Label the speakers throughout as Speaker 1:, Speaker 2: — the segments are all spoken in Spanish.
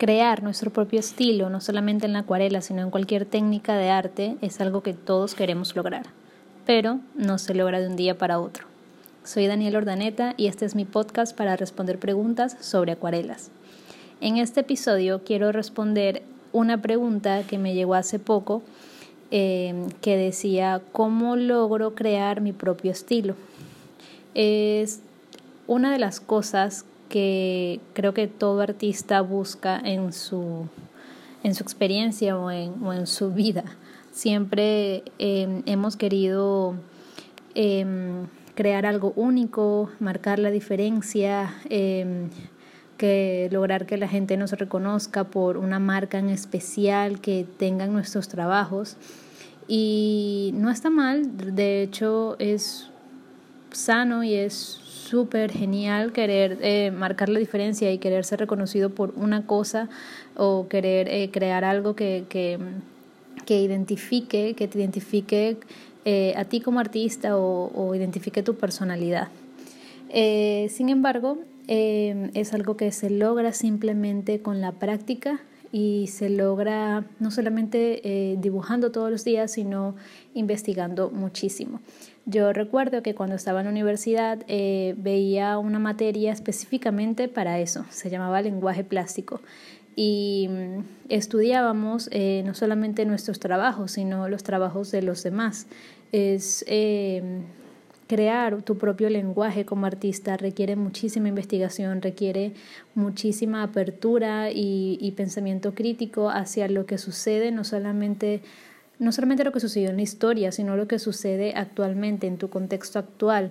Speaker 1: crear nuestro propio estilo, no solamente en la acuarela, sino en cualquier técnica de arte, es algo que todos queremos lograr, pero no se logra de un día para otro. Soy Daniel Ordaneta y este es mi podcast para responder preguntas sobre acuarelas. En este episodio quiero responder una pregunta que me llegó hace poco eh, que decía, ¿cómo logro crear mi propio estilo? Es una de las cosas que creo que todo artista busca en su, en su experiencia o en, o en su vida. Siempre em, hemos querido em, crear algo único, marcar la diferencia, em, que lograr que la gente nos reconozca por una marca en especial que tengan nuestros trabajos. Y no está mal, de hecho es sano y es súper genial querer eh, marcar la diferencia y querer ser reconocido por una cosa o querer eh, crear algo que, que, que, identifique, que te identifique eh, a ti como artista o, identifique tu personalidad. sin embargo, es algo que se logra simplemente con la práctica y se logra no solamente dibujando todos los días, sino investigando muchísimo. Yo recuerdo que cuando estaba en la universidad eh, veía una materia específicamente para eso, se llamaba lenguaje plástico y mm, estudiábamos eh, no solamente nuestros trabajos, sino los trabajos de los demás. Es crear tu propio lenguaje como artista requiere muchísima investigación, requiere muchísima apertura y, pensamiento crítico hacia lo que sucede, no solamente, no solamente lo que sucedió en la historia, sino lo que sucede actualmente, en tu contexto actual,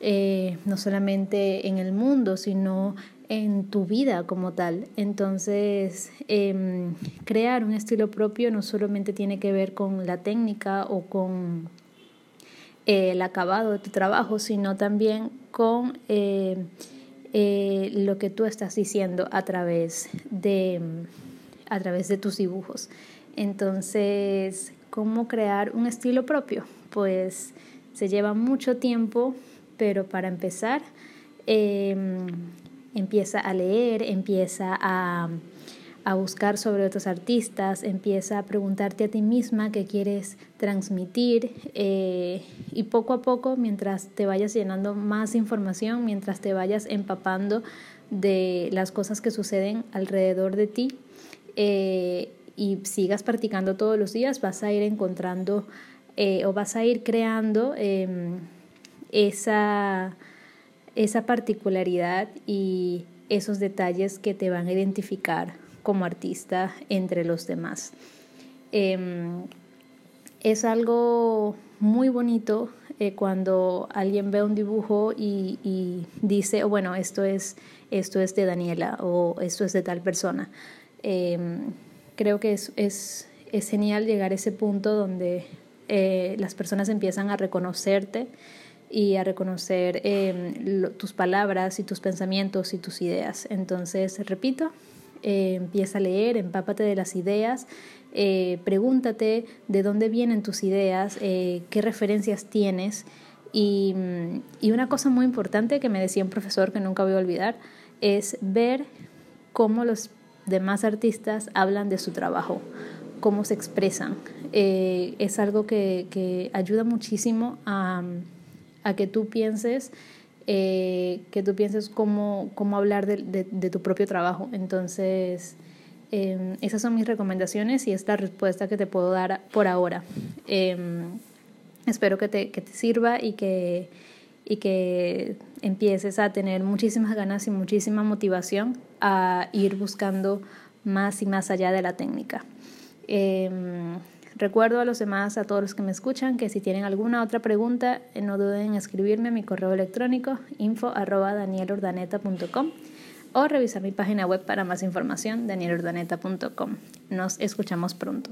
Speaker 1: eh, no solamente en el mundo, sino en tu vida como tal. Entonces, em, crear un estilo propio no solamente tiene que ver con la técnica o con el acabado de tu trabajo, sino también con eh, eh, lo que tú estás diciendo a través de, a través de tus dibujos. Entonces, ¿cómo crear un estilo propio? Pues se lleva mucho tiempo, pero para empezar, em, empieza a leer, empieza a a buscar sobre otros artistas, empieza a preguntarte a ti misma qué quieres transmitir eh, y poco a poco, mientras te vayas llenando más información, mientras te vayas empapando de las cosas que suceden alrededor de ti eh, y sigas practicando todos los días, vas a ir encontrando eh, o vas a ir creando em, esa, esa particularidad y esos detalles que te van a identificar como artista entre los demás. Em, es algo muy bonito eh, cuando alguien ve un dibujo y, dice, oh, bueno, esto es, esto es de Daniela o esto es de tal persona. Em, creo que es, es, es, genial llegar a ese punto donde eh, las personas empiezan a reconocerte y a reconocer em, tus palabras y tus pensamientos y tus ideas. Entonces, repito, eh, empieza a leer, empápate de las ideas, eh, pregúntate de dónde vienen tus ideas, eh, qué referencias tienes. Y, mm, y, una cosa muy importante que me decía un profesor que nunca voy a olvidar es ver cómo los demás artistas hablan de su trabajo, cómo se expresan. es algo que, que ayuda muchísimo a, a que tú pienses eh, que tú pienses cómo, cómo hablar de, de, tu propio trabajo. Entonces, em, esas son mis recomendaciones y esta respuesta que te puedo dar por ahora. Em, espero que te, que te sirva y que, y que empieces a tener muchísimas ganas y muchísima motivación a ir buscando más y más allá de la técnica. Em, Recuerdo a los demás, a todos los que me escuchan, que si tienen alguna otra pregunta, eh, no duden en escribirme a mi correo electrónico info o revisar mi página web para más información danielordaneta.com. Nos escuchamos pronto.